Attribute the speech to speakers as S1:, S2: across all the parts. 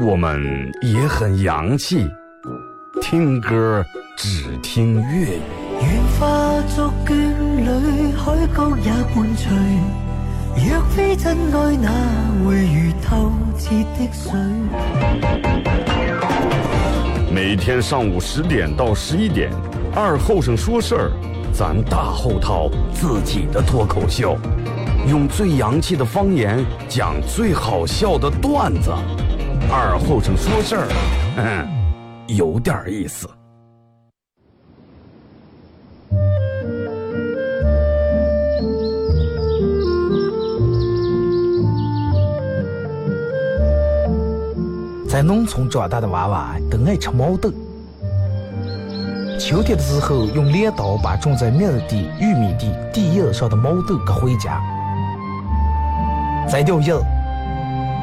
S1: 我们也很洋气，听歌只听粤语。
S2: 愿化作眷侣，海角也伴随。若非真爱，哪会如透彻的水？
S1: 每天上午十点到十一点，二后生说事儿，咱大后套自己的脱口秀，用最洋气的方言讲最好笑的段子。二后生说事儿，嗯，有点意思。
S3: 在农村长大的娃娃都爱吃毛豆。秋天的时候，用镰刀把种在麦地、玉米地地叶上的毛豆割回家，摘掉叶子，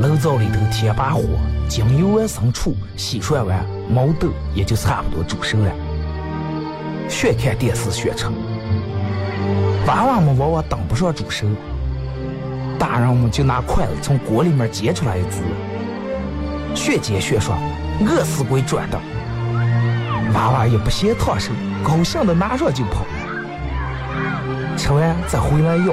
S3: 炉灶里头添把火，将油完生醋，洗涮完，毛豆也就差不多煮熟了。学看电视学成，娃娃们往往等不上煮熟，大人们就拿筷子从锅里面夹出来一只。学煎学说，饿死鬼转的。娃娃也不嫌烫手，高兴的拿上就跑。吃完再回来要。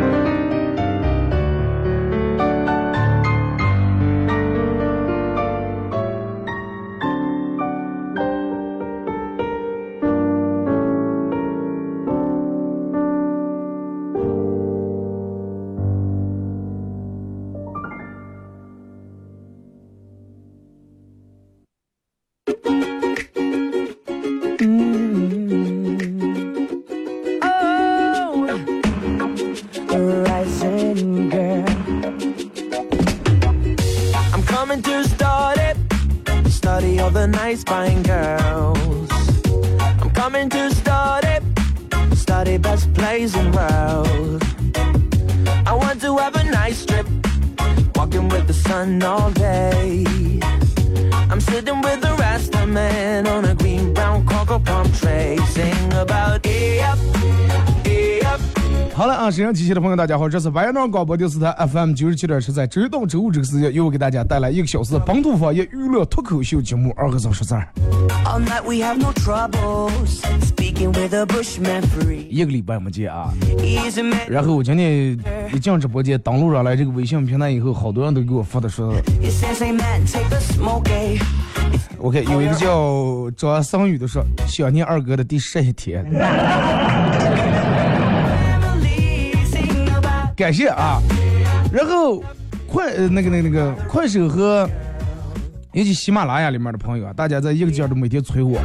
S4: 大家好，这是白杨广播电视台 FM 九十七点七，在周一到周五这个时间，又给大家带来一个小时本土方言娱乐脱口秀节目《二哥怎么说事儿》。一个礼拜没见啊，然后我今天一进直播间登录上来这个微信平台以后，好多人都给我发的说，OK，有一个叫张桑宇的说想念二哥的第十一天。感谢啊，然后快那个那个那个快手和以及喜马拉雅里面的朋友啊，大家在一个劲儿的每天催我，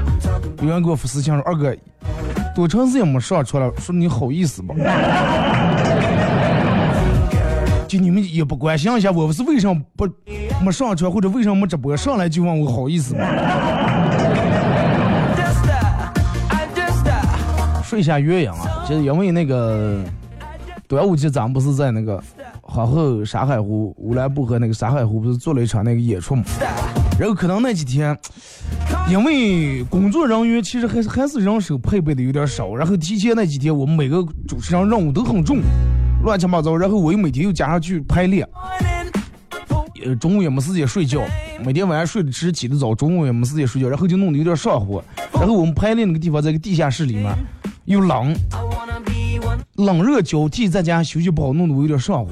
S4: 有人给我发私信说二哥，多长时间没上出来，说你好意思不？就你们也不关心一下我，是为什么不没上车或者为什么没直播，上来就问我好意思吗？说一下原因啊，就是因为那个。端午节咱们不是在那个皇后沙海湖乌兰布和那个沙海湖不是做了一场那个演出嘛？然后可能那几天，因为工作人员其实还是还是人手配备的有点少，然后提前那几天我们每个主持人任务都很重，乱七八糟，然后我又每天又加上去排练，呃，中午也没时间睡觉，每天晚上睡得迟，起得早，中午也没时间睡觉，然后就弄得有点上火。然后我们排练那个地方在个地下室里面，又冷，冷热交替，在家休息不好，弄得我有点上火。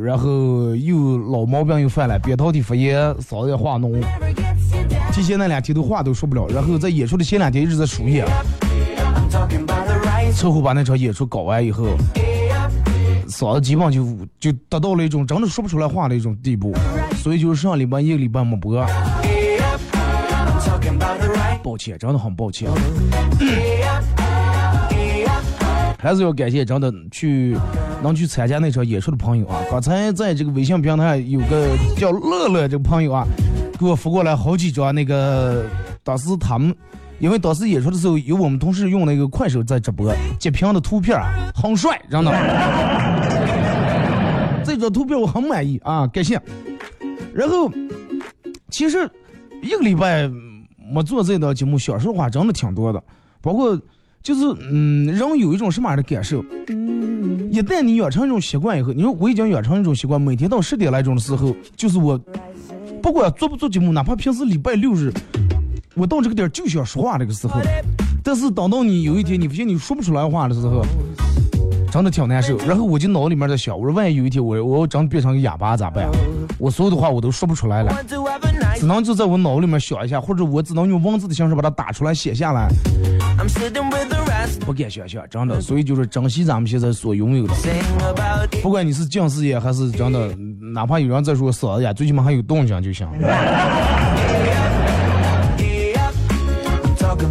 S4: 然后又老毛病又犯了，扁桃体发炎，嗓子也化脓。提前那两天都话都说不了，然后在演出的前两天一直在输液，最后把那场演出搞完以后，嗓子基本上就就达到了一种真的说不出来话的一种地步，所以就是上礼拜一个礼拜没播，抱歉，真的很抱歉。还是要感谢真的去能去参加那场演出的朋友啊！刚才在这个微信平台有个叫乐乐这个朋友啊，给我发过来好几张那个当时他们，因为当时演出的时候有我们同事用那个快手在直播截屏的图片啊，很帅，真的。这张图片我很满意啊，感谢。然后其实一个礼拜没做这档节目，说实话真的挺多的，包括。就是，嗯，人有一种什么样的感受？一旦你养成一种习惯以后，你说我已经养成一种习惯，每天到十点来钟的时候，就是我不管做不做节目，哪怕平时礼拜六日，我到这个点就想说话这个时候。但是等到你有一天你发现你说不出来话的时候，真的挺难受。然后我就脑里面在想，我说万一有一天我我真变成个哑巴咋办？我所有的话我都说不出来了，只能就在我脑里面想一下，或者我只能用文字的形式把它打出来写下来。不敢想象，真的，所以就是珍惜咱们现在所拥有的。不管你是近视眼还是真的，哪怕有人在说嗓子眼，最起码还有动静就行。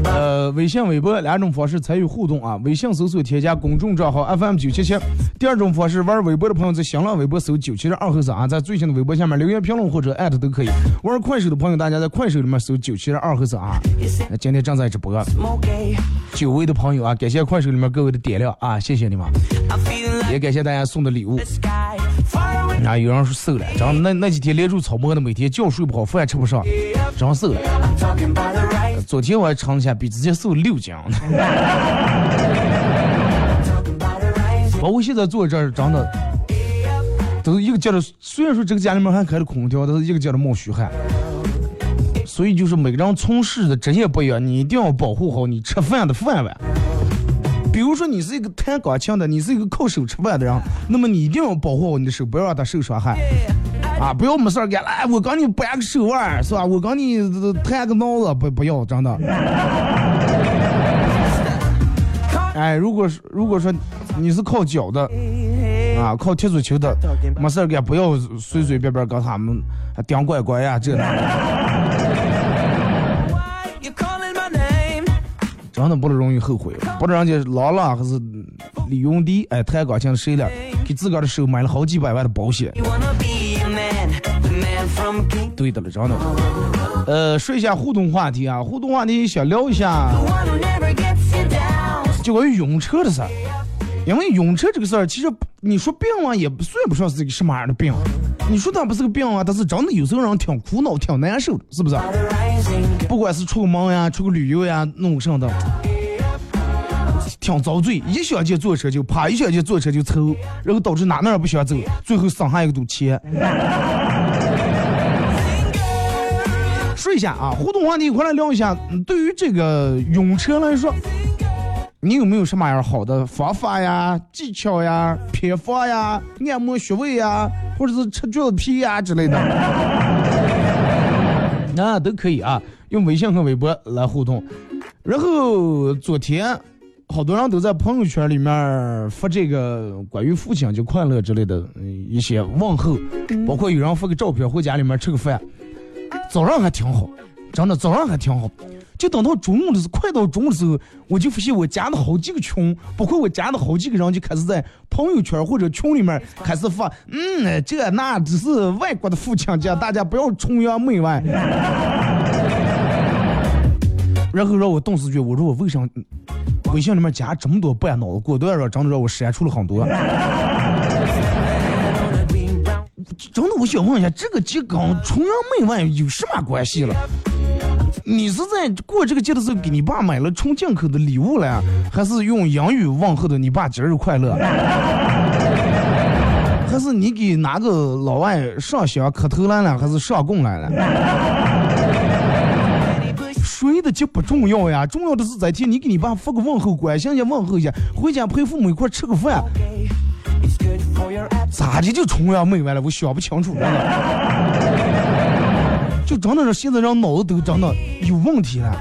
S4: 呃，微信、微博两种方式参与互动啊。微信搜索添加公众账号 FM 九七七。第二种方式，玩微博的朋友在新浪微博搜九七二和三啊，在最新的微博下面留言评论或者艾特都可以。玩快手的朋友，大家在快手里面搜九七二和三啊。今天正在直播。久违的朋友啊，感谢快手里面各位的点亮啊，谢谢你们。也感谢大家送的礼物。啊，有人说瘦了，真那那几天连住草摸的，每天觉睡不好，饭吃不上，真瘦了。昨天我还称一下，比之前瘦六斤。包括现在坐这儿，真的都是一个劲的。虽然说这个家里面还开了空调，但是一个劲的冒虚汗。所以就是每个人从事的职业不一样，你一定要保护好你吃饭的饭碗。比如说你是一个弹钢琴的，你是一个靠手吃饭的人，那么你一定要保护好你的手，不要让它受伤害。啊，不要没事干，来我刚你掰个手腕是吧？我刚你弹个脑子，不不要，真的。哎，如果是如果说你是靠脚的，啊，靠踢足球的，没事干，不要随随便便跟他们顶拐拐呀，这。真的不能容易后悔，不知道人家郎朗还是李云迪，哎，弹钢琴谁了？给自个儿的手买了好几百万的保险。对的了，真的。呃，说一下互动话题啊，互动话题想聊一下，就关于晕车的事儿。因为晕车这个事儿，其实你说病啊，也不算不上是个什么样的病。你说他不是个病啊，但是真的有时候人挺苦恼、挺难受的，是不是？不管是出个门呀、出个旅游呀、弄什么的，挺遭罪。一想起坐车就怕，一想起坐车就愁，然后导致哪哪儿不想走，最后省下一个堵钱。说一下啊，互动话题，快来聊一下。对于这个晕车来说。你有没有什么样好的方法呀、技巧呀、偏方呀、按摩穴位呀，或者是吃橘子皮呀之类的？那都可以啊，用微信和微博来互动。然后昨天好多人都在朋友圈里面发这个关于父亲节快乐之类的一些问候，包括有人发个照片回家里面吃个饭，早上还挺好，真的早上还挺好。就等到中午的时候，快到中午的时候，我就发现我加的好几个群，包括我加的好几个人就开始在朋友圈或者群里面开始发，嗯，这那只是外国的父亲节，大家不要崇洋媚外。然后让我顿时觉，我说我为啥微信里面加这么多半脑子？果断让真的让我删除了很多。真的，我想问一下，这个节跟崇洋媚外有什么关系了？你是在过这个节的时候给你爸买了纯进口的礼物了，还是用英语问候的你爸节日快乐？还是你给哪个老外上香磕头来了，还是上供来了？谁的节不重要呀，重要的是在天你给你爸发个问候，关心一下问候一下，回家陪父母一块吃个饭。咋的就崇洋媚外了？我想不清楚了。就真的是现在人脑子都真的有问题了。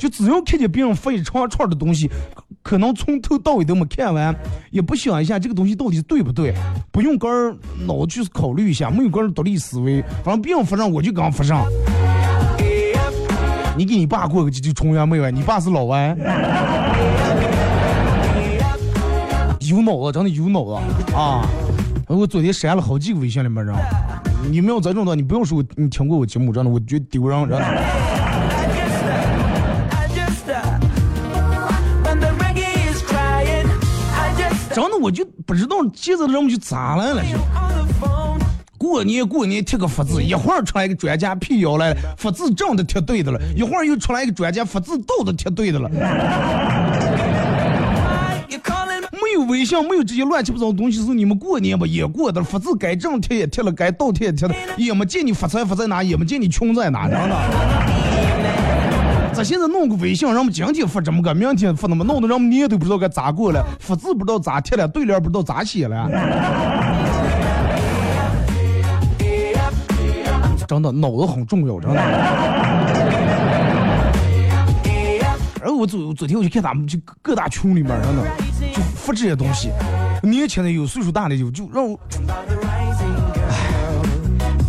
S4: 就只要看见别人发一长串的东西，可能从头到尾都没看完，也不想一下这个东西到底对不对，不用个儿脑子去考虑一下，没有个儿独立思维，反正别人发上我就刚发上。你给你爸过个节就崇洋媚外，你爸是老外。有脑子，真的有脑子啊！我昨天删了好几个微信里面人，你没有这种的，你不用说你听过我节目，真的，我觉得丢人，真的。真的，我就不知道现在的人们就咋来了，过年过年贴个福字，一会儿出来一个专家辟谣来了，福字正的贴对的了，一会儿又出来一个专家福字倒的贴对的了。没有微信，没有这些乱七八糟的东西，是你们过年吧也过的，福字该正贴也贴了，该倒贴也贴了，也没见你发财发在哪，也没见你穷在哪，真的。咱现在弄个微信，让们今天发这么个，明天发那么，弄得让们年都不知道该咋过了，福字不知道咋贴了，对联不知道咋写了。真的，脑子很重要，真的。我昨昨天我就看他们就各大群里面，真的就发这些东西，年轻的有，岁数大的有，就让我，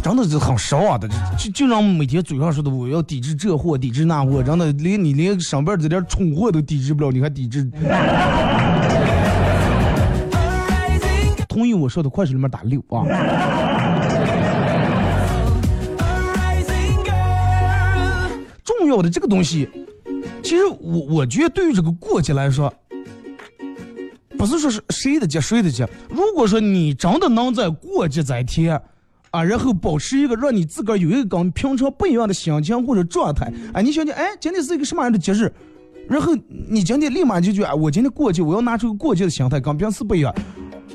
S4: 真的是很失望的，就就让每天嘴上说的我要抵制这货，抵制那货，真的连你连上边这点蠢货都抵制不了，你还抵制？同意我说的，快手里面打六啊。重要的这个东西，其实我我觉得对于这个过节来说，不是说是谁的节谁的节。如果说你真的能在过节这天，啊，然后保持一个让你自个儿有一个跟平常不一样的心情或者状态，哎，你想想，哎，今天是一个什么样的节日？然后你今天立马就觉得，哎，我今天过节，我要拿出个过节的心态，跟平时不一样，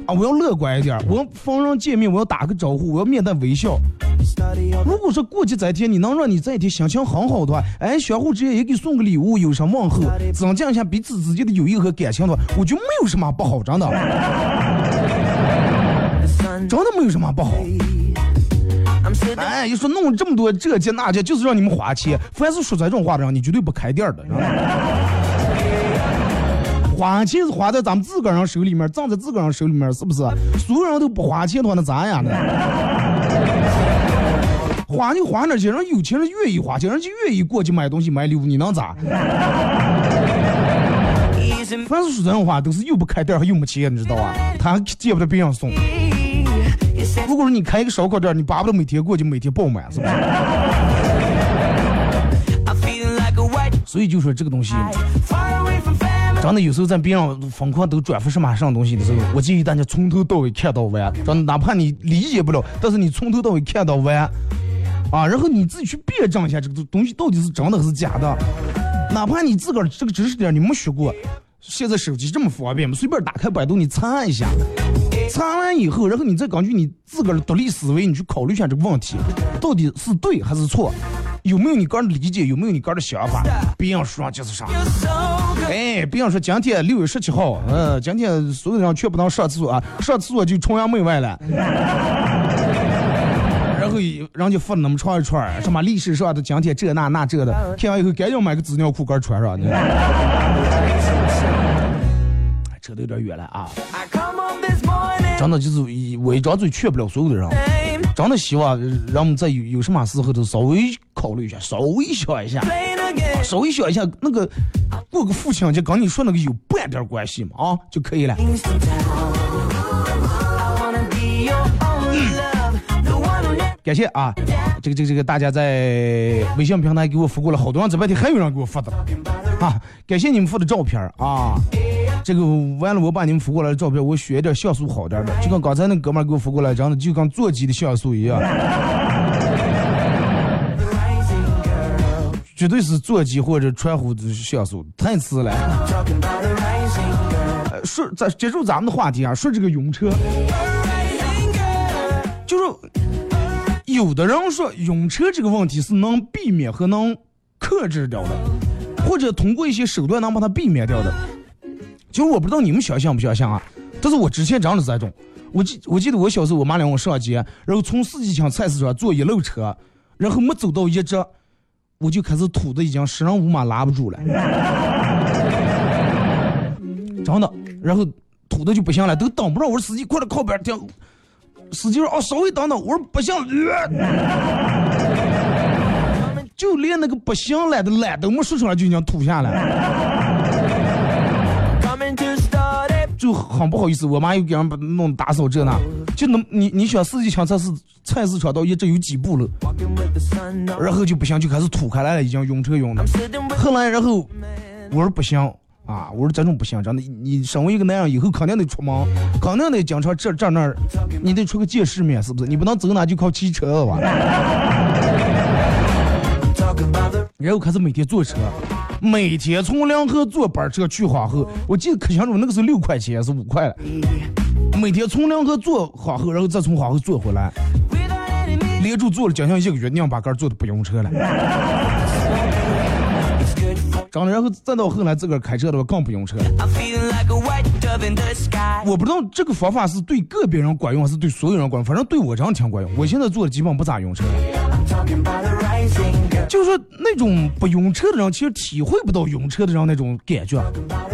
S4: 啊，我要乐观一点，我要逢人见面我要打个招呼，我要面带微笑。如果说过节这一天你能让你这一天心情很好的话，哎，相互之间也给送个礼物，有声问候，增进一下彼此之间的友谊和感情的话，我觉得没有什么不好，真的，真的没有什么不好。哎，一说弄这么多这节那节，就是让你们花钱。凡是说这种话的人，你绝对不开店的。花钱是花在咱们自个儿人手里面，挣在自个儿人手里面，是不是？所有人都不花钱的话，那咋样呢？花就花那些人有钱人愿意花钱，人就愿意过去买东西买礼物，你能咋？凡是说这种话，都是又不开店还又没钱，你知道吧？他还见不得别人送。如果说你开一个烧烤店，你巴不得每天过去每天爆满，是不是？所以就说这个东西，真的有时候在别人疯狂都转发什么什么东西的时候，我建议大家从头到尾看到完，真的哪怕你理解不了，但是你从头到尾看到完，啊，然后你自己去辩证一下这个东西到底是真的还是假的，哪怕你自个儿这个知识点你没学过，现在手机这么方便嘛，随便打开百度你查一下。查完以后，然后你再根据你自个儿的独立思维，你去考虑一下这个问题，到底是对还是错，有没有你个人的理解，有没有你个人的想法？别人说就是啥。哎，别人说今天六月十七号，嗯，今天所有人全不能上厕所啊，上厕所就崇洋媚外了。然后人家发那么长一串，什么历史上的今天这那那这的，听完以后赶紧买个纸尿裤儿穿上。扯得有点远了啊。真的就是我一张嘴劝不了所有的人，真的希望人们在有有什么时候都稍微考虑一下，稍微想一下，稍微想一下那个过个父亲节跟你说那个有半点关系嘛啊就可以了。感谢啊，这个这个这个大家在微信平台给我发过了好多人，这半天还有人给我发的啊，感谢你们发的照片啊。这个完了，我把你们发过来的照片，我选一点像素好点的，就跟刚才那哥们给我发过来，真的就跟座机的像素一样，绝对是座机或者传呼的像素，太次了。说咱接触咱们的话题啊，说这个晕车，就是有的人说晕车这个问题是能避免和能克制掉的，或者通过一些手段能把它避免掉的。其实我不知道你们相信不相信啊，但是我之前真的是这种。我记我记得我小时候，我妈领我上街，然后从四季青菜市场坐一路车，然后没走到一直，我就开始吐的已经十人五马拉不住了，真的，然后吐的就不行了，都等不着。我说司机快点靠边停，司机说哦稍微等等，我说不行，就连那个不行了的懒都没说出来就已经吐下来。就很不好意思，我妈又给人把弄打扫这那，就能你你想四季青菜市菜市场到一直有几步了，然后就不行，就开始吐开来了，已经晕车晕的。后来然后我说不行啊，我说这种不行，真的，你身为一个男人，以后肯定得出门，肯定得经常这这那儿，你得出个见世面，是不是？你不能走哪就靠骑车吧？然后开始每天坐车。每天从梁河坐班车去花河，我记得可清楚，那个是六块钱还是五块了。每天从梁河坐花河，然后再从花河坐回来，连住坐了将近一个月，娘把杆坐的不用车了。长的，然后再到后来自个儿开车的话更不用车了。我不知道这个方法是对个别人管用还是对所有人管用，反正对我这样挺管用。我现在坐的基本不咋用车。就是说，那种不用车的人，其实体会不到用车的人那种感觉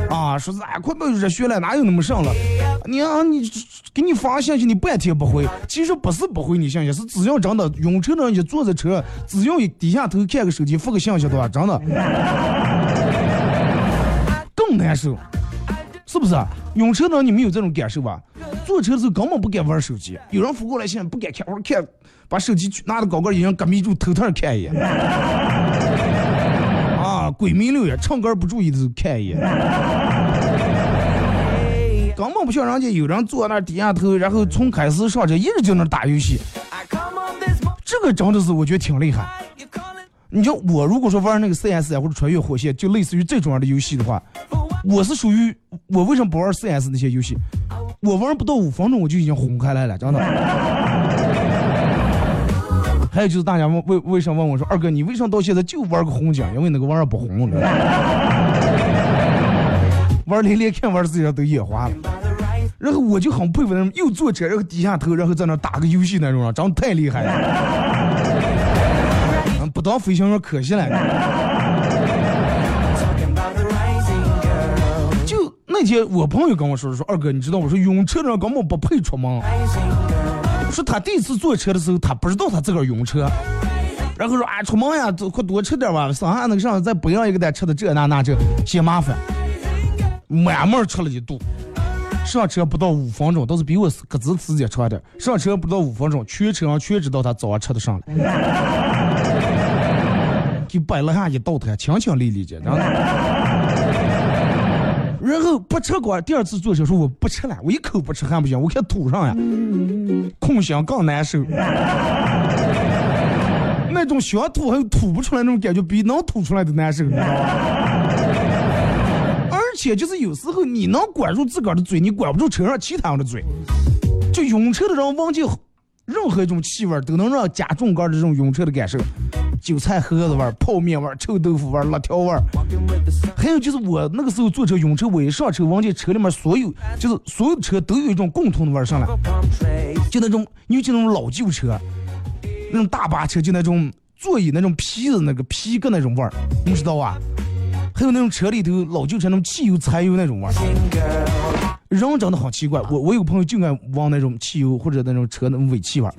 S4: 啊。说是哎，快没有热血了，哪有那么上了？你啊，你给你发信息，你半天不回，其实不是不回你信息，是只要真的用车的人一坐在车，只要一低下头看个手机，发个信息的话，真的更难受，是不是？用车的人你没有这种感受吧？坐车的时候根本不敢玩手机，有人发过来信不敢看，我说看。把手机拿着高个，已经隔迷住，偷偷看一眼。啊，鬼迷六眼，唱歌不注意的看一眼。根本不像人家有人坐那低下头，然后从开始上车一直就能打游戏。这个真的是我觉得挺厉害。你就我如果说玩那个 CS 或者穿越火线，就类似于这种样的游戏的话，我是属于我为什么不玩 CS 那些游戏？我玩不到五分钟我就已经红开来了，真的。还有就是大家问为为什么问我说二哥你为什么到现在就玩个红警？因为那个玩意儿不红了，玩连连看玩自己都眼花了。然后我就很佩服那种又坐车然后低下头然后在那打个游戏那种，长得太厉害了。不当飞行员可惜了。就那天我朋友跟我说说二哥你知道我说晕车的人根本不配出门。说他第一次坐车的时候，他不知道他自个儿晕车，然后说啊，出门呀，快多吃点吧，上下那个上再不要一个单吃的这那那这嫌麻烦，满满吃了一肚。上车不到五分钟，倒是比我各自时间长点。上车不到五分钟，全车上全知道他早上吃的上了，就摆了下一道台，清清丽丽的，然后。然后不吃过，第二次做手术我不吃了，我一口不吃还不行，我看吐上呀，空想更难受。那种想吐还有吐不出来那种感觉，比能吐出来的难受，你知道吗？而且就是有时候你能管住自个儿的嘴，你管不住车上其他人的嘴。就晕车的人忘记任何一种气味都能让加重杆的这种晕车的感受。韭菜盒子味儿、泡面味儿、臭豆腐味儿、辣条味儿，还有就是我那个时候坐车晕车，我一上车，闻见车里面所有就是所有车都有一种共同的味儿上来，就那种尤其那种老旧车，那种大巴车，就那种座椅那种皮子那个皮革那种味儿，你知道吧？还有那种车里头老旧车那种汽油柴油那种味儿，人长得好奇怪。我我有朋友就爱闻那种汽油或者那种车那种尾气味儿，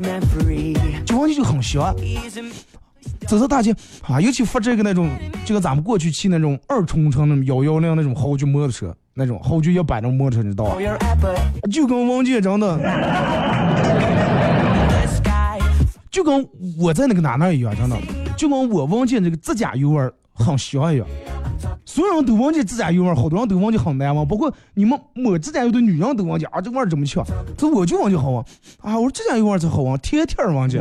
S4: 就闻起就很香。走在大街啊，尤其发这个那种，就跟咱们过去骑那种二冲程那种幺幺零那种豪爵摩托车，那种豪爵一百那摩托车，你知道吧？就跟王姐真的，就跟我在那个哪哪一样，真的，就跟我王姐这个自驾游玩很香一样。所有人都忘记自驾游玩好多人都忘记很难忘，包括你们抹自驾游的女人都忘记啊，这味儿这么强，这我就忘记好玩啊，我说自驾游玩才好玩，天天忘记。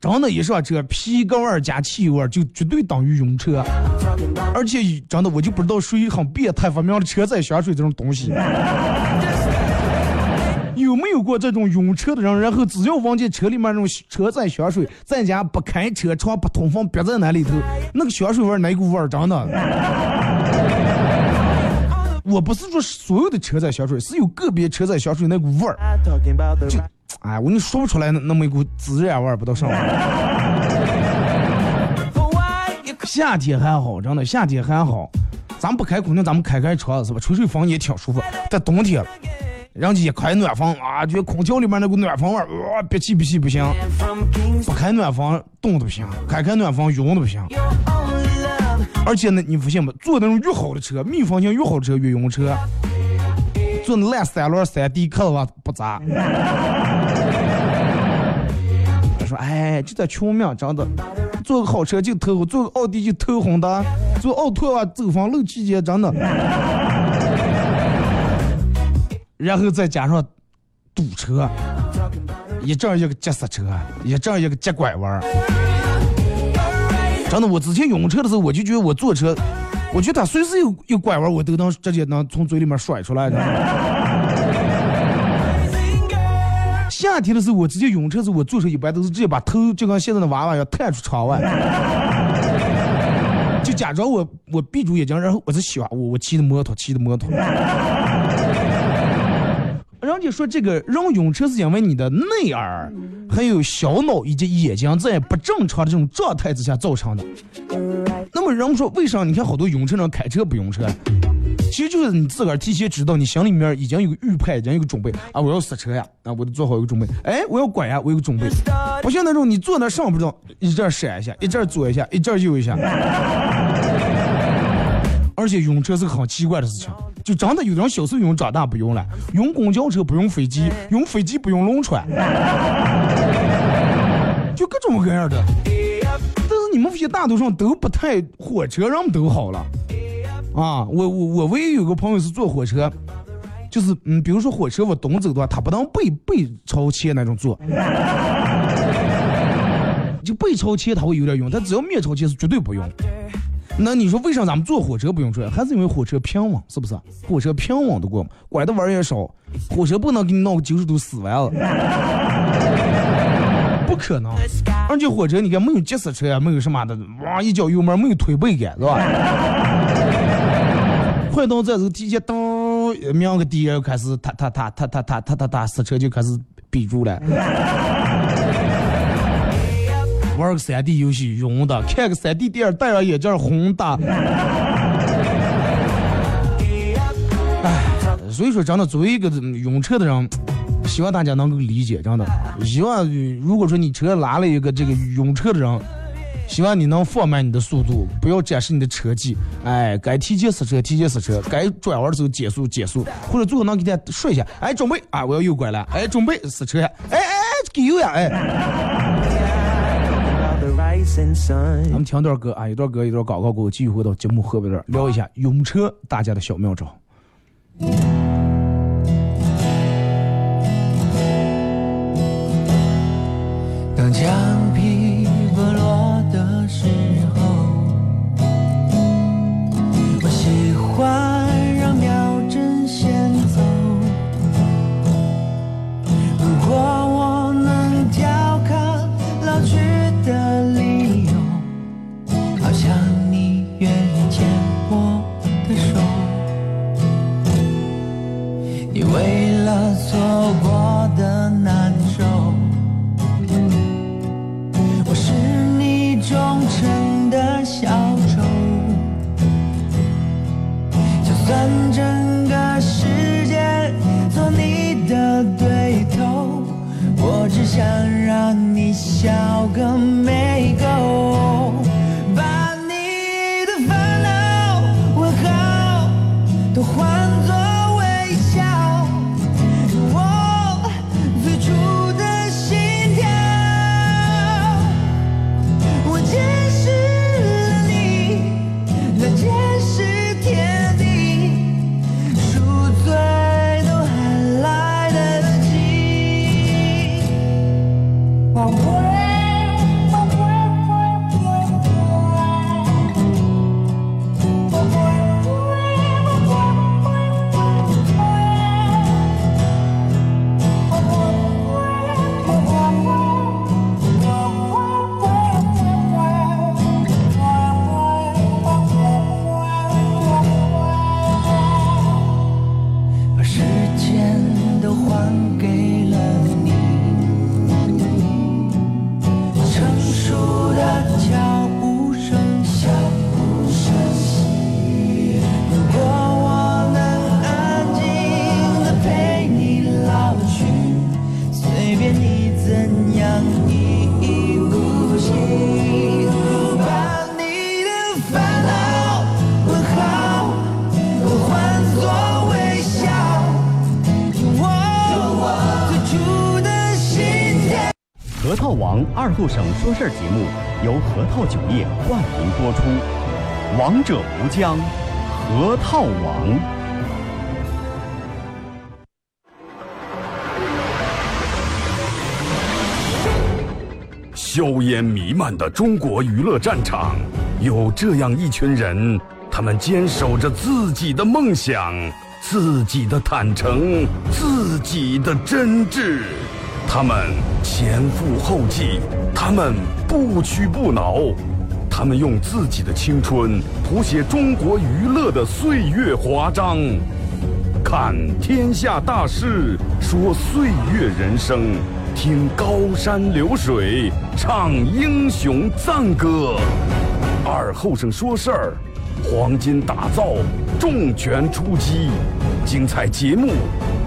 S4: 真的，一上车，皮革味加汽油味就绝对等于晕车。而且真的，我就不知道谁很变态发明了车载香水这种东西。有没有过这种晕车的人？然后只要闻见车里面那种车载香水，在家不开车窗不通风，憋在那里头，那个香水味儿哪股味儿？真的。我不是说所有的车载香水，是有个别车载香水那股味儿，就，哎，我跟你说不出来那那么一股孜然味儿，不到上。夏天还好，真的夏天还好，咱不开空调，咱们开开窗是吧？吹吹风也挺舒服。在冬天，人家一开暖风啊，觉得空调里面那股暖风味儿，哇，憋气憋气不行。不开暖风冻的不行，开开暖风晕的不行。而且呢，你发现吗？坐那种越好的车，密封性越好的车越晕车。坐那烂三轮三 D 客的话不咋。说哎，就在穷命，真的，坐个好车就头，坐个奥迪就头红的，坐奥拓啊走风漏气节，真的。然后再加上堵车，一阵一个急刹车，一阵一个急拐弯。真的，我之前晕车的时候，我就觉得我坐车，我觉得他随时有有拐弯，我都能直接能从嘴里面甩出来。夏天的时候，我直接晕车的时候，我坐车一般都是直接把头就跟现在的娃娃一样探出窗外，就假装我我闭住眼睛，然后我在想我我骑的摩托，骑的摩托。人家说这个人晕车是因为你的内耳、还有小脑以及眼睛在不正常的这种状态之下造成的。那么人们说，为啥你看好多晕车人开车不晕车？其实就是你自个儿提前知道，你心里面已经有个预判，已经有个准备啊！我要刹车呀，啊，我得做好一个准备。哎，我要拐呀，我有个准备。不像那种你坐那上不知道，一阵闪一下，一阵左一下，一阵右一下。而且晕车是个很奇怪的事情。就真的有的人小时候用，长大不用了。用公交车不用飞机，用飞机不用轮船，就各种各样的。但是你们这些大多数都不太，火车人们都好了。啊，我我我唯一有个朋友是坐火车，就是嗯，比如说火车往东走的话，他不能背背朝前那种坐，就背朝前他会有点用，他只要面朝前是绝对不用。那你说为啥咱们坐火车不用转？还是因为火车平稳，是不是？火车平稳的过嘛，拐的弯也少。火车不能给你弄个九十度死弯了，不可能。而且火车你看没有急刹车呀，没有什么的，哇一脚油门没有推背感，是吧？快到这时候提前咚，鸣个笛，开始踏踏踏踏踏踏踏踏踏，刹车就开始闭住了。玩个三 D 游戏，晕的；看个三 D 电影，戴上眼镜，红的。哎，所以说，真的，作为一个晕车的人，希望大家能够理解，真的。希望如果说你车拉了一个这个晕车的人，希望你能放慢你的速度，不要展示你的车技。哎，该提前刹车提前刹车，该转弯的时候减速减速，或者最后能给他说一下，哎，准备啊，我要右拐了，哎，准备刹车，哎哎哎，给油呀，哎。咱们听段歌啊，一段歌，一段广告给我，继续回到节目后边段聊一下用车大家的小妙招。
S2: 当墙皮剥落的时
S5: 二后生说事儿节目由核桃酒业冠名播出，王者无疆，核桃王。
S1: 硝烟弥漫的中国娱乐战场，有这样一群人，他们坚守着自己的梦想，自己的坦诚，自己的真挚。他们前赴后继，他们不屈不挠，他们用自己的青春谱写中国娱乐的岁月华章。看天下大事，说岁月人生，听高山流水，唱英雄赞歌。二后生说事儿，黄金打造，重拳出击，精彩节目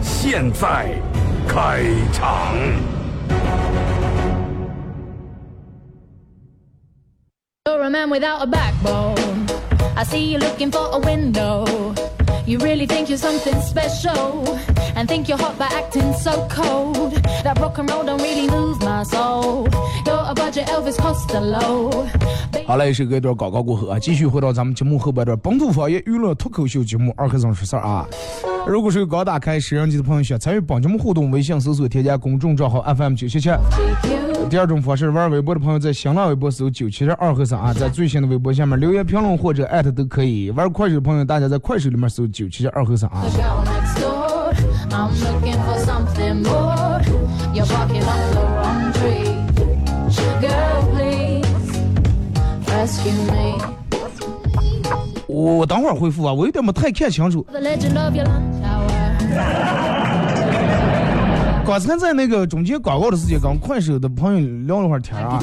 S1: 现在开场。
S6: A man without a backbone. I see you looking for a window. You really think you're something special and think you're hot by acting so cold. That rock and roll don't really move my soul. You're a budget Elvis Costello.
S4: 好嘞，是隔一段广告过后啊，继续回到咱们节目后半段本土方言娱乐脱口秀节目《二和尚说事儿》啊。如果是刚打开摄像机的朋友，想参与本节目互动，微信搜索添加公众账号 FM 九七七。第二种方式，玩微博的朋友在新浪微博搜九七十二和尚啊，在最新的微博下面留言评论或者艾特都可以。玩快手的朋友，大家在快手里面搜九七十二和尚啊。
S6: Rescue me.
S4: 我等会儿回复啊，我有点没太看清楚。刚才在那个中间广告的时间，跟快手的朋友聊了会儿天啊，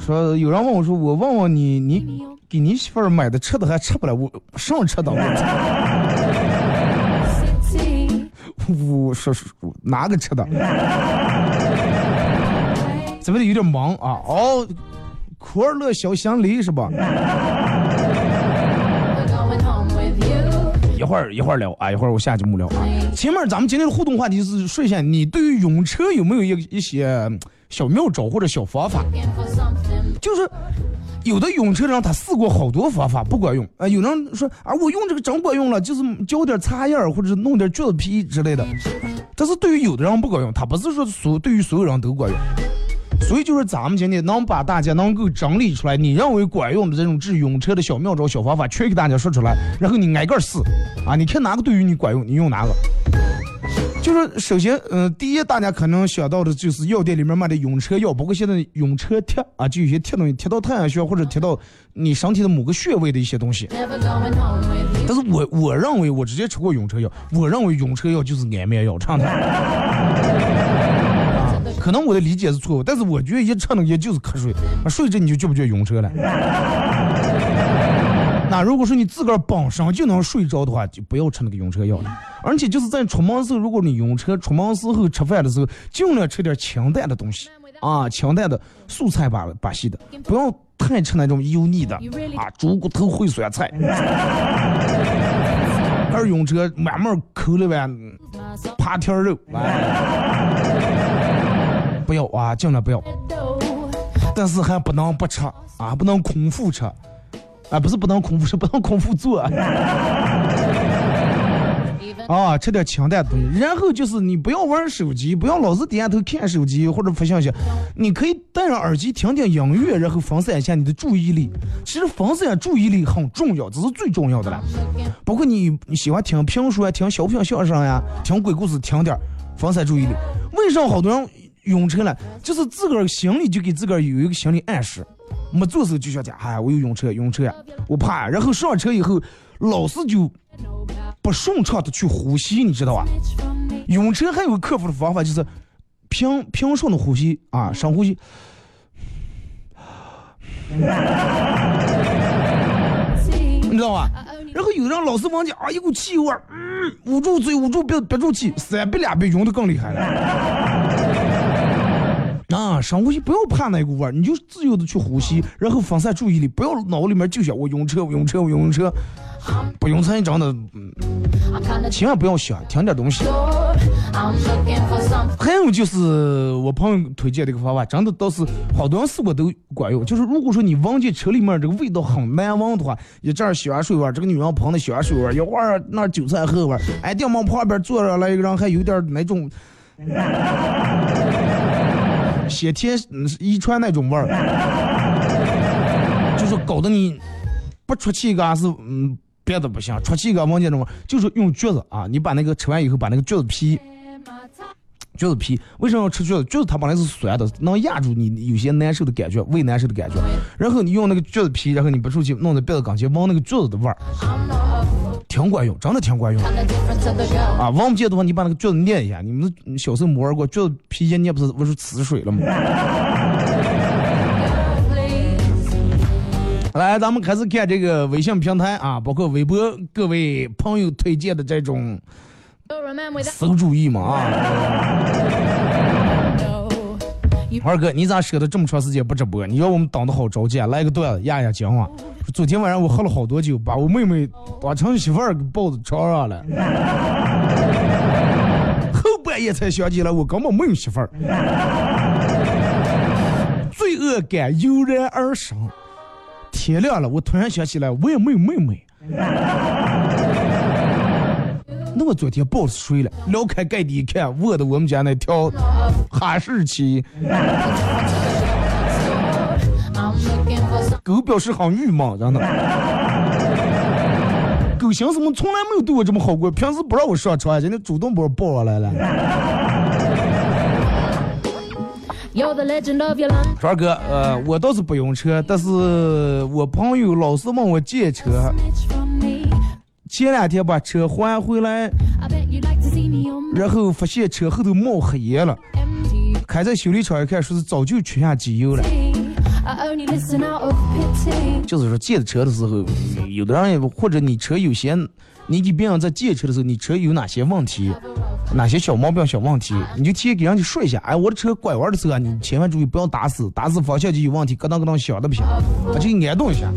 S4: 说有人问我说，我问问你，你给你媳妇儿买的吃的还吃不了，我上车的
S6: ？city.
S4: 我说是哪个吃的？怎么的有点忙啊？哦，库尔勒小香梨是吧？一会儿一会儿聊啊，一会儿我下节目聊啊。前面咱们今天的互动话题是说一下，你对于用车有没有一一些小妙招或者小方法？就是有的用车人他试过好多方法不管用啊、有人说啊我用这个真管用了，就是浇点擦叶儿或者弄点橘子皮之类的。但是对于有的人不管用，他不是说所对于所有人都管用。所以就是咱们今天能把大家能够整理出来，你认为管用的这种治晕车的小妙招、小方法，全给大家说出来，然后你挨个试啊，你看哪个对于你管用，你用哪个。就是首先，嗯、第一，大家可能想到的就是药店里面卖的晕车药，包括现在晕车贴啊，就有些贴东西贴到太阳穴或者贴到你身体的某个穴位的一些东西。但是我我认为我直接吃过晕车药，我认为晕车药就是安眠药，唱的。啊，可能我的理解是错误，但是我觉得一吃那个也就是瞌睡，啊，睡着你就觉不觉晕车了？那如果说你自个儿本身就能睡着的话，就不要吃那个晕车药了。而且就是在出门时候，如果你晕车出门时候吃饭的时候，尽量吃点清淡的东西啊，清淡的素菜吧把戏的，不要太吃那种油腻的啊，猪骨头烩酸菜。二晕车慢慢抠了呗.扒天儿肉，哎，不要啊，尽量不要。但是还不能不吃啊，不能空腹吃，啊，不是不能空腹吃，不能空腹做 啊，吃点清淡的东西。然后就是你不要玩手机，不要老是低下头看手机或者发信息，你可以戴上耳机听听音乐，然后分散一下你的注意力。其实分散注意力很重要，这是最重要的了。包括你你喜欢听评书啊，听小品相声呀，听鬼故事，听点儿分散注意力。为啥好多人晕车了？就是自个儿心里就给自个儿有一个心理暗示，没做时候就想讲，哎，我有晕车，晕车呀，我怕。然后上车以后，老是就不顺畅的去呼吸，你知道吧？晕车还有个克服的方法，就是平平顺的呼吸啊，深呼吸。你知道吧？然后有的人老是往讲啊，一股气味儿，嗯，捂住嘴，捂住鼻憋住气，三憋俩憋晕的更厉害了。啊，深呼吸，不要怕那股味儿，你就自由的去呼吸，然后分散注意力，不要脑里面就想我晕车，我晕车，我晕车，不晕车你真的，嗯，千万不要想，听点东西。还有就是我朋友推荐这个方法，真的倒是好多人试过都管用。就是如果说你闻见车里面这个味道很难闻的话，一阵洗完水味，这个女人喷的香水味，一会儿那韭菜后味儿，哎，电门旁边坐着来一个人，还有点儿那种先天遗传那种味儿，就是搞得你不出气嘎是嗯别的不行，出气嘎闻见这种味儿，就是用橘子啊，你把那个吃完以后把那个橘子皮。橘子皮为什么要吃橘子？橘子它本来是酸的，能压住你有些难受的感觉，胃难受的感觉。然后你用那个橘子皮，然后你不出去弄在鼻子跟前闻那个橘子的味儿，挺管用，真的挺管用。啊，忘不见的话，你把那个橘子捏一下。你们小时候没玩过橘子皮一捏，不是不是呲水了吗？来，咱们开始看这个微信平台啊，包括微博各位朋友推荐的这种馊主意嘛啊。二哥，你咋舍得这么长时间不直播？你要我们等的好着急啊！来个段子压压惊啊！昨天晚上我喝了好多酒，把我妹妹把成媳妇儿给抱在床上了。后半夜才想起来，我根本没有媳妇儿。罪恶感油然而生。天亮了，我突然想起来，我也没有妹妹。那我昨天抱着睡了，撩开盖底一看，卧的我们家那条哈士奇。狗表示很郁闷，真的。狗寻思我从来没有对我这么好过，平时不让我上床，今天主动把我抱上来了。川哥，呃，我倒是不用车，但是我朋友老是问我借车.前两天把车还回来然后发现车后头冒黑烟了，开在修理厂一看，说是早就缺下机油了。就是说借的车的时候，有的人也或者你车有些，你给别人在借车的时候，你车有哪些问题，哪些小毛病、小问题，你就提前给人家说一下。哎，我的车拐弯的时候啊，你千万注意不要打死，打死方向就有问题，咯噔咯噔响的不行，把这个安动一下。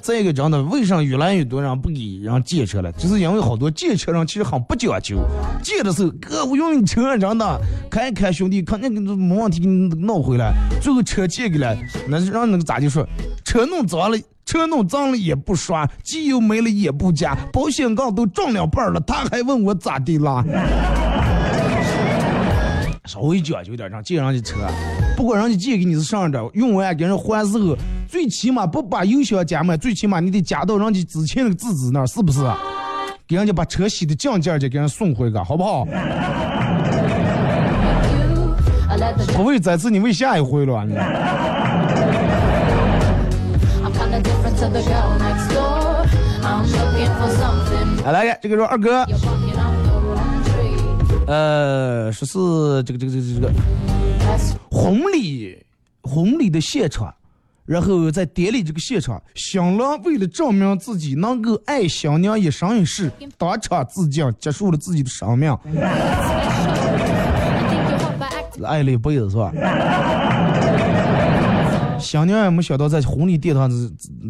S4: 再一个，真的，为啥越来越多人不给人借车了？就是因为好多借车人其实很不讲究，借的时候哥我用你车，真的看一看兄弟，肯定没问题，给你弄回来。最后车借给了，那让那个咋就说，车弄脏了。车弄脏了也不刷，机油没了也不加，保险杠都撞两半了，他还问我咋地啦？稍微讲究点，让借人家车，不管人家借给你是上着，用完给人还时候，最起码不把油箱加满，最起码你得加到人家之前那个自己那儿，是不是？给人家把车洗的净净的，给人送回个，好不好 不为这次，你为下一回了你。来来这个说二哥.呃，说是这个这个这个这个婚礼婚礼的现场，然后在典礼这个现场，新郎为了证明自己能够爱新娘一生一世，当场自尽，结束了自己的生命.爱了一辈子是吧？新娘也没想到在婚礼殿堂这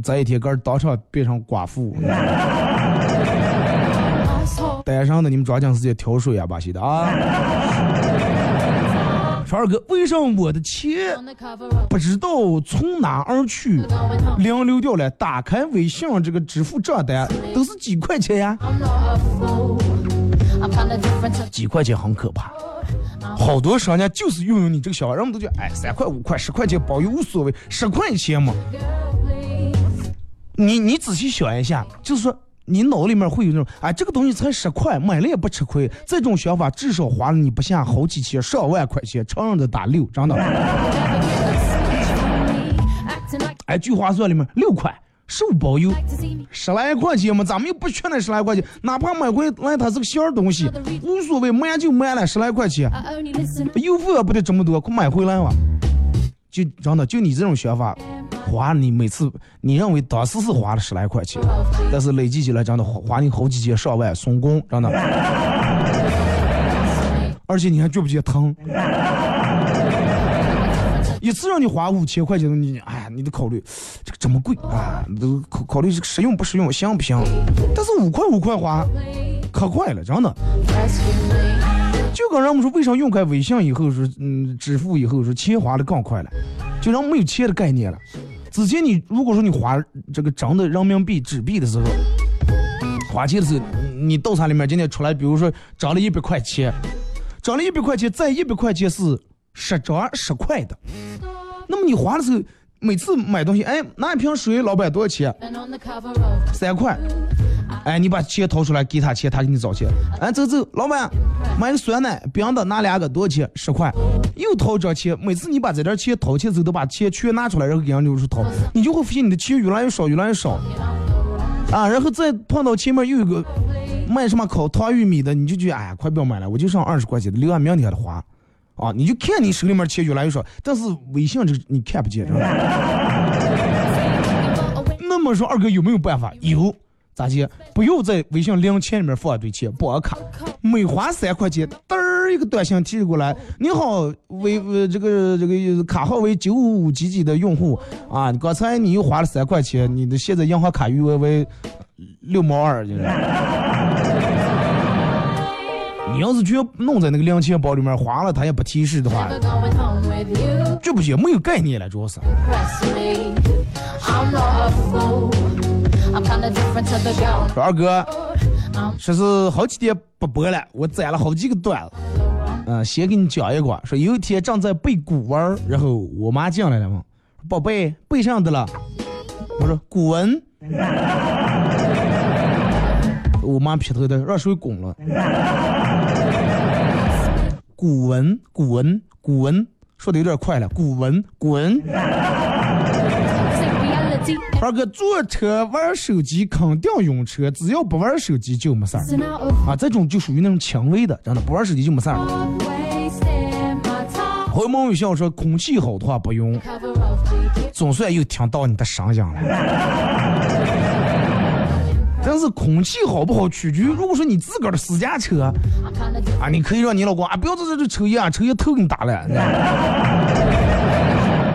S4: 这一天，个儿当场变成寡妇.单身的你们抓紧时间挑水啊，巴西的啊！川二哥，为什么我的钱不知道从哪儿去？零流掉了，打开微信这个支付账单都是几块钱呀？几块钱很可怕，好多商家就是运用你这个想法，人们都觉得哎三块五块十块钱包邮无所谓，十块钱嘛，你你仔细想一下，就是说你脑里面会有那种哎这个东西才十块，买了也不吃亏，这种想法至少花了你不下好几千上万块钱，承认的打六，真的。哎，聚划算里面六块，十五包邮。十来块钱嘛，咱们又不缺那十来块钱，哪怕买回来它是个小东西，无所谓，买就买了，十来块钱邮费也不得这么多，快买回来吧。就真的，就你这种想法，花你每次你认为当时是花了十来块钱，但是累计起来真的花花你好几千上万，送工真的，而且你还觉不觉得疼？一次让你花五千块钱，你哎呀，你得考虑这个这么贵啊，你都考考虑这个实用不实用，香不香？但是五块五块花可快了，真的。就跟人们说，为啥用开微信以后是嗯支付以后是钱花的更快了，就人没有钱的概念了。之前你如果说你花这个真的人民币纸币的时候，花钱的时候，你你豆茶里面今天出来，比如说涨了一百块钱，涨了一百块钱，再一百块钱是十张十块的，那么你花的时候，每次买东西，哎，拿一瓶水，老板多少钱？三块。哎，你把钱掏出来给他钱，他给你找钱。哎，走走，老板，买个酸奶，冰的拿两个多少钱？十块。又掏张钱，每次你把这点钱掏钱之后，都把钱全拿出来，然后给人就是掏，你就会发现你的钱越来越少，越来越少。啊，然后再碰到前面又有个卖什么烤糖玉米的，你就觉得哎呀，快不要买了，我就剩二十块钱，留俺明天的花。啊，你就看你手里面钱越来越少，但是微信这你看不见，知道吧？那么说，二哥有没有办法？有，咋接？不要在微信零钱里面放一堆钱，绑卡，每花三块钱，嘚儿一个短信提过来，你好，为呃这个这个卡号为九五五几几的用户啊，刚才你又花了三块钱，你的现在银行卡余额为六毛二，就是。你要是觉弄在那个零钱包里面花了，他也不提示的话.这不行，没有概念了，主要是。说二哥，说是好几天不播了，我攒了好几个段子。嗯、先给你讲一个，说有一天正在背古文，然后我妈进来了嘛，宝贝背上的了。我说古文，我妈劈头的让谁拱了？古文，古文，古文，说的有点快了，古文，滚。二哥坐车玩手机肯定晕车，只要不玩手机就没事儿啊。这种就属于那种轻微的，真的不玩手机就没事儿。回眸有笑说空气好的话不用总算又听到你的声音了。但是空气好不好取决于，如果说你自个儿的私家车.啊，你可以让你老公啊不要在这里抽烟啊，抽烟头给你打了。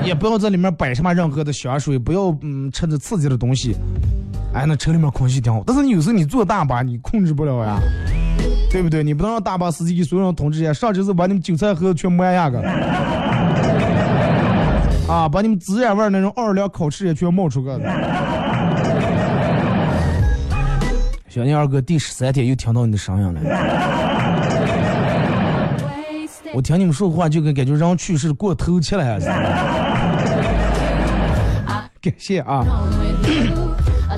S4: 也不要在里面摆什么任何的香水，不要嗯吃着刺激的东西。哎，那车里面空气挺好，但是你有时候你坐大巴你控制不了呀，对不对？你不能让大巴司机给所有人通知一下，上车是把你们韭菜盒子全抹下个，啊，把你们孜然味那种奥尔良烤翅也全冒出个。小宁二哥第十三天又听到你的声音了，我听你们说话就跟感觉人去世过头去了似的。感谢啊。
S6: you.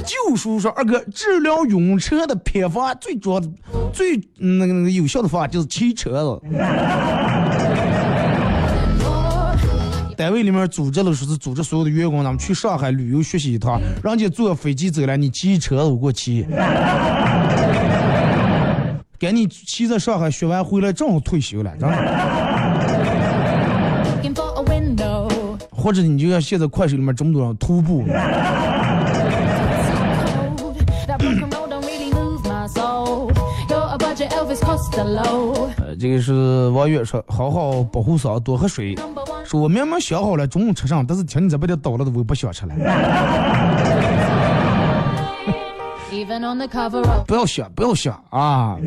S4: 就说说二哥治疗晕车的偏方，最主要的、最嗯那个那个有效的方法就是骑车子。单位里面组织了，说是组织所有的员工，咱们去上海旅游学习一趟，人家坐飞机走了，你骑车子我给我骑。赶紧骑在上海学完回来，正好退休了，真的。或者你就像现在快手里面这么多人徒步，呃，这个是王友说，好好保护嗓子，多喝水。说我明明想好了中午吃上，但是天天在别的倒了都不想吃了。不要想，不要想啊！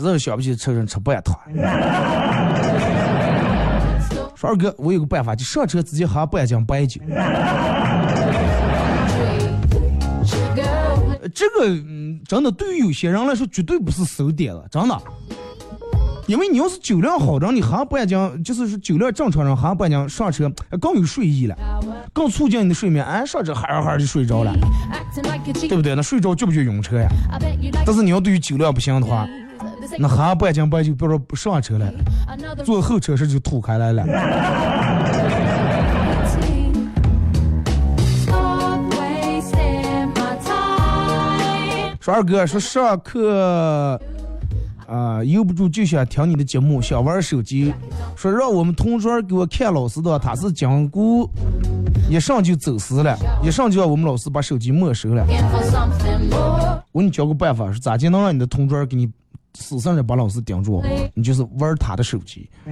S4: 实在想不起吃人吃半糖。说二哥，我有个办法，就上车直接喝半斤白酒。这个嗯，真的对于有些人来说，绝对不是馊点子，真的。因为你要是酒量好人，你喝半斤，就是说酒量正常人喝半斤上车更有睡意了，更促进你的睡眠。哎，上车哈儿哈儿就睡着了，对不对？那睡着就不就晕车呀？但是你要对于酒量不行的话，那喝半斤白酒，别说不上车了，坐后车时就吐开来了。说二哥说上课，啊、由不住就想听你的节目，想玩手机。说让我们同桌给我看老师的，他是讲姑，一上就走失了，一上就让我们老师把手机没收了。我给你教个办法，是咋就能让你的同桌给你死死的把老师盯住，你就是玩他的手机，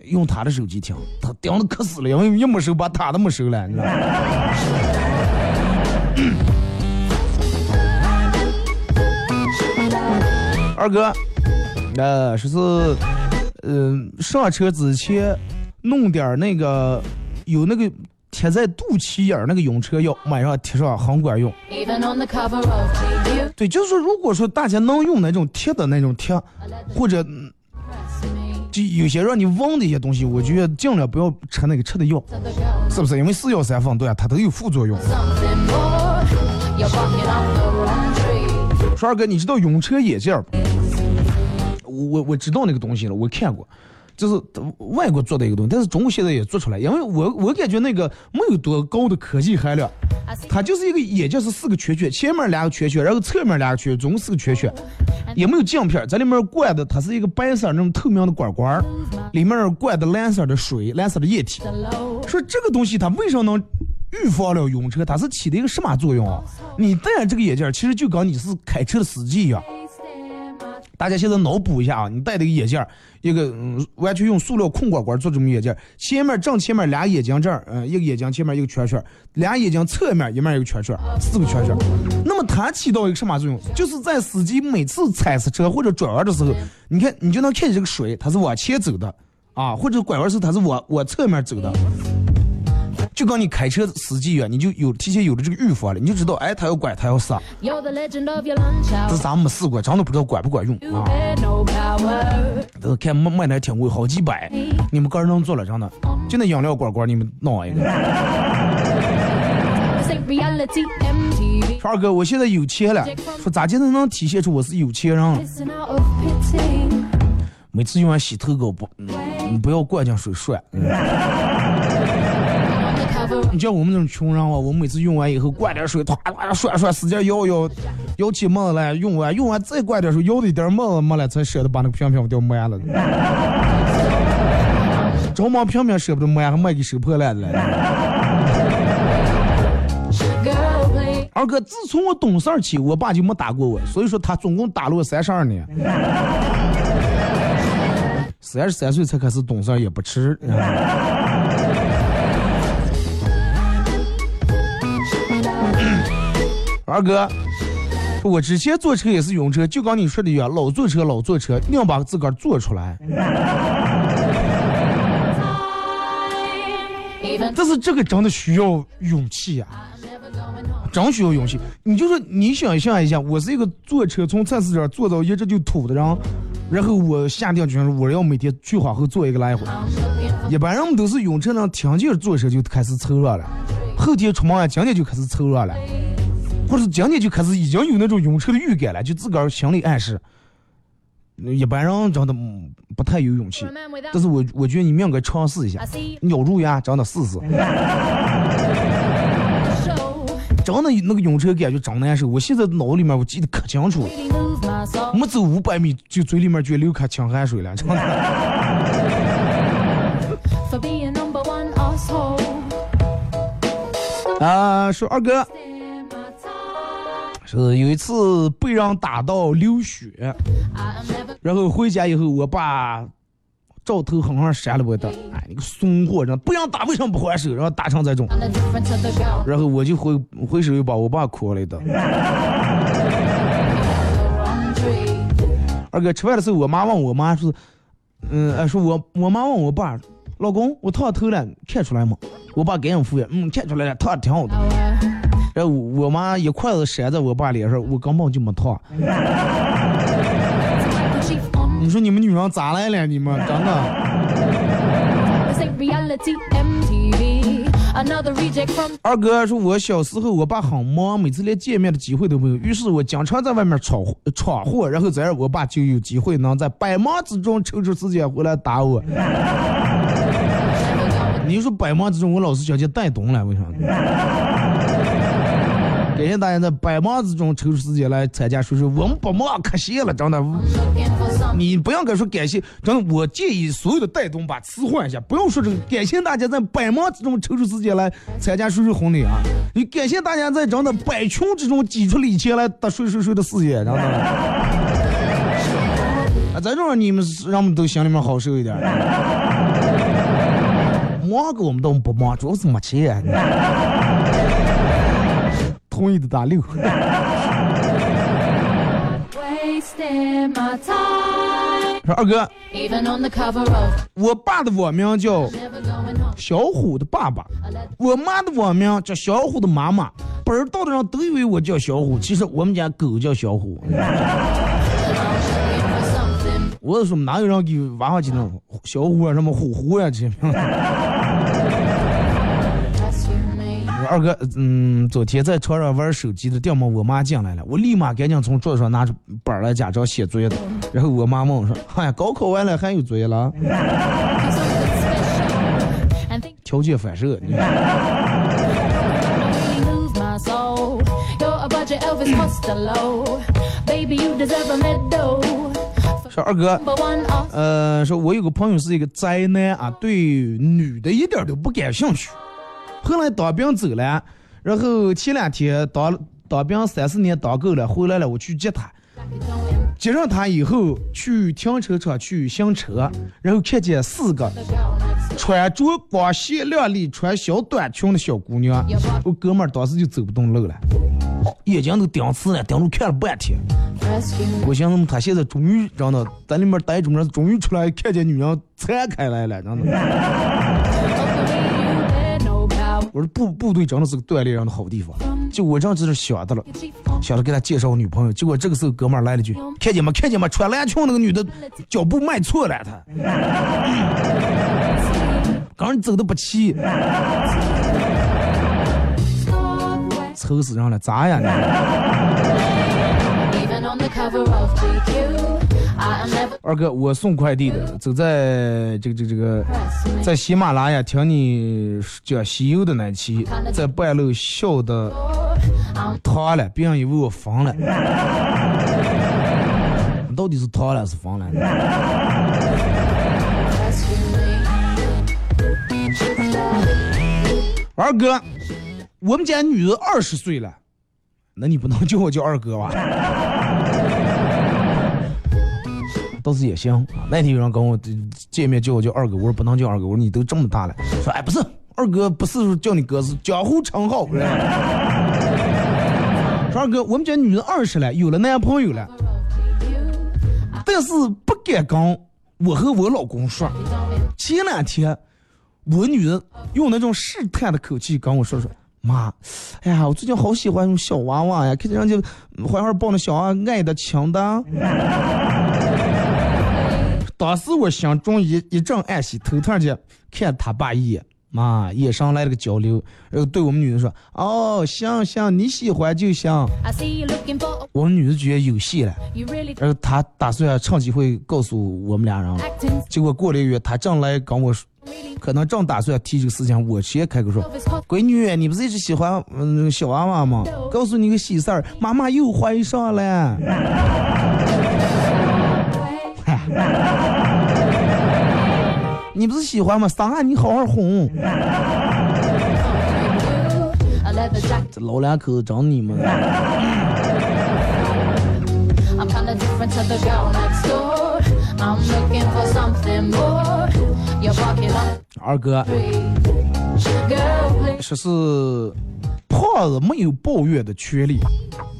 S4: 用他的手机听，他盯的可死了，因为一没收把他的没收了，你知道吗？二哥，呃，说是，嗯、上车之前弄点那个有那个贴在肚脐眼儿那个晕车药，买上贴上很管用。对，就是说，如果说大家能用那种贴的那种贴，或者就有些让你忘的一些东西，我觉得尽量不要吃那个吃的药.是不是？因为是药三分对啊，它都有副作用。说二哥，你知道晕车眼镜儿不？我我我知道那个东西了，我看过，就是外国做的一个东西，但是中国现在也做出来，因为我我感觉那个没有多高的科技含量，它就是一个眼镜是四个圈圈，前面两个圈圈，然后侧面两个圈圈，总共四个圈圈，也没有镜片儿，在里面灌的它是一个白色那种透明的管管儿，里面灌的蓝色的水，蓝色的液体。说这个东西它为什么能预防了晕车？它是起的一个什么作用啊？你戴上这个眼镜，其实就跟你是开车的司机一样。大家现在脑补一下啊，你戴这个眼镜儿，一个嗯，完全用塑料空管管做这种眼镜儿，前面正前面俩眼睛这儿，嗯、一个眼睛前面一个圈圈，俩眼睛侧面一面一个圈圈，四个圈圈。那么它起到一个什么作用？就是在司机每次踩刹车或者转弯的时候，你看你就能看见这个水它是往前走的啊，或者拐弯时它是往往侧面走的。就跟你开车司机一样，你就有提前有了这个预防了，你就知道，哎，他要拐，他要刹。
S6: You're the legend of your lunch
S4: 这
S6: hour.
S4: 咱们没试过，真的不知道管不管用啊。看卖卖的还挺贵，好几百，你们个人能做了真的。就那饮料管管，你们弄一个。二哥，我现在有钱了，说咋就能体现出我是有钱人.每次用完洗头膏不，嗯你不要灌进水涮。嗯.你像我们这种穷人啊，我们每次用完以后灌点水，唰唰涮涮，使劲摇摇，摇起沫子来，用完用完再灌点水，摇的一点沫子没了，才舍得把那个瓶瓶掉满了。着忙瓶瓶舍不得满，还卖给收破烂的了。二哥，自从我懂事起，我爸就没打过我，所以说他总共打了我三十二年。三十三岁才开始懂事也不迟。二哥，我之前坐车也是晕车，就跟你说的一样，老坐车老坐车，硬把自个儿坐出来。但是这个真的需要勇气呀、真需要勇气。你就说你想象一下，我是一个坐车从菜市场坐到一直就吐的人，然后我下定决心我要每天去往后坐一个来回。一般人们都是晕车呢，听见坐车就开始凑热了，后天出门啊，今天就开始凑热了，或者是今天就开始已经有那种晕车的预感了，就自个儿心理暗示。一般人真的嗯不太有勇气但是我我觉得你们应该尝试一下咬住牙真的试试。真的那个晕车感觉真难受，我现在脑里面我记得可清楚.没走五百米就嘴里面就流开清汗水了，真的。啊，说二哥呃有一次被人打到流血，然后回家以后，我爸照头狠狠扇了我一顿，哎，你个怂货，真不让打为什么不还手？然后打成这种，然后我就回回手又把我爸哭了一顿。二哥吃饭的时候，我妈问我妈说，嗯，哎，说我我妈问我爸，老公，我烫头了，看出来吗？我爸赶紧敷衍，嗯，看出来了，烫的挺好的。然后我妈一筷子扇在我爸脸上，我根本就没烫。你说你们女人咋来了？你们真的？二哥说，我小时候我爸很忙，每次连见面的机会都没有，于是我经常在外面闯闯祸，然后这样我爸就有机会能在百忙之中抽出时间回来打我。你说百忙之中，我老是想去带动了，为啥？感谢大家在百忙之中抽出时间来参加说说我们不忙，可惜了，真的。你不要跟说感谢，真的，我建议所有的带动把词换一下，不用说这个感谢大家在百忙之中抽出时间来参加水水婚礼啊！你感谢大家在真的百穷之中挤出力气来得水水水的事业，真的。啊，在这儿你们让我们都心里面好受一点。忙个我们都不忙，主要是没钱。同意的打六。说二哥我爸的网名叫小虎的爸爸。我妈的网名叫小虎的妈妈。不知道的人都以为我叫小虎其实我们家狗叫小虎。我是说哪有人给娃娃起那种小虎啊什么虎虎呀这
S6: 些名字？
S4: 二哥，嗯，昨天在床上玩手机的，掉么我妈进来了，我立马赶紧从桌子上拿出本来假装写作业的，然后我妈问我说，哎呀，高考完了还有作业了？条件反射。你说二哥，呃，说我有个朋友是一个宅男啊，对女的一点都不感兴趣。后来当兵走了，然后前两天当当兵三四年当够了，回来了，我去接他。接上他以后去停车场去行车，然后看见四个穿着光鲜亮丽、穿小短裙的小姑娘，我哥们儿当时就走不动路了，眼睛都盯死了，盯住看了半天。
S6: Rescue me.
S4: 我寻思他现在终于真的在里面待着，终于出来看见女人拆开来了，真的。我说部部队真的是个锻炼人的好地方。就我这样子是想的了，想着给他介绍女朋友，结果这个时候哥们来了句：“看见没？看见没？穿蓝裙那个女的脚步迈错了，她。”刚走的不齐，愁死人了，咋呀你？二哥，我送快递的，走在这个这个这个，在喜马拉雅听你讲西游的那期，在半路笑的塌了，别人以为我疯了。到底是塌了是疯了？二哥，我们家女儿二十岁了，那你不能叫我叫二哥吧？倒是也行啊。那天有人跟我见面叫我叫二哥，我说不能叫二哥，我说你都这么大了，说哎不是二哥，不是叫你哥，是江湖称号。说二哥，我们家女人二十了，有了男朋友了，但是不敢跟我和我老公说。前两天，我女人用那种试探的口气跟我说说：“妈，哎呀，我最近好喜欢小娃娃呀，看见人家怀怀抱那小娃娃爱的亲的。”当时我心中一一阵暗喜，头突然间看他爸一眼，妈，眼上来了个交流，然后对我们女的说：“哦，行行，你喜欢就行。
S6: I see you looking for ”
S4: 我们女的觉得有戏了，然后他打算趁机会告诉我们俩人了。结果过了一个月，他正来跟我说，可能正打算提这个事情，我直接开口说闺女，你不是一直喜欢嗯小娃娃吗？告诉你个喜事儿，妈妈又怀上了。你不是喜欢吗？上岸你好好哄。这老两口子整你们。二哥说是胖子没有抱怨的权利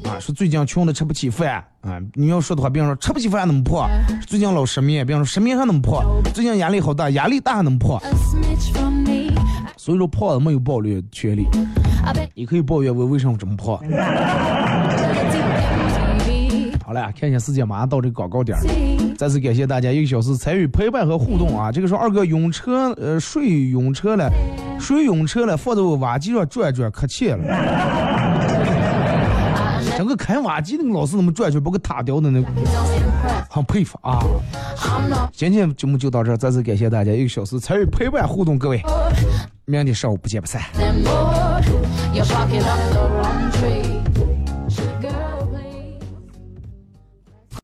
S4: 啊，说最近穷的吃不起饭啊。你要说的话，别人说吃不起饭还能胖，最近老失眠，别人说失眠还能胖，最近压力好大，压力大还能胖。
S6: A smidge from me.
S4: 所以说胖子没有抱怨权利，你可以抱怨我为什么这么胖。好了，看一下时间马上到这个广告点儿了。再次感谢大家一个小时参与陪伴和互动啊！这个时候二哥用车呃睡用车了，睡用车了，放在我挖机上转转，可气了。整个开挖机那个老师那么转圈，把我塌掉的那个，很佩服啊！今天节目就到这，再次感谢大家一个小时参与陪伴互动，各位，明天上午不见不散。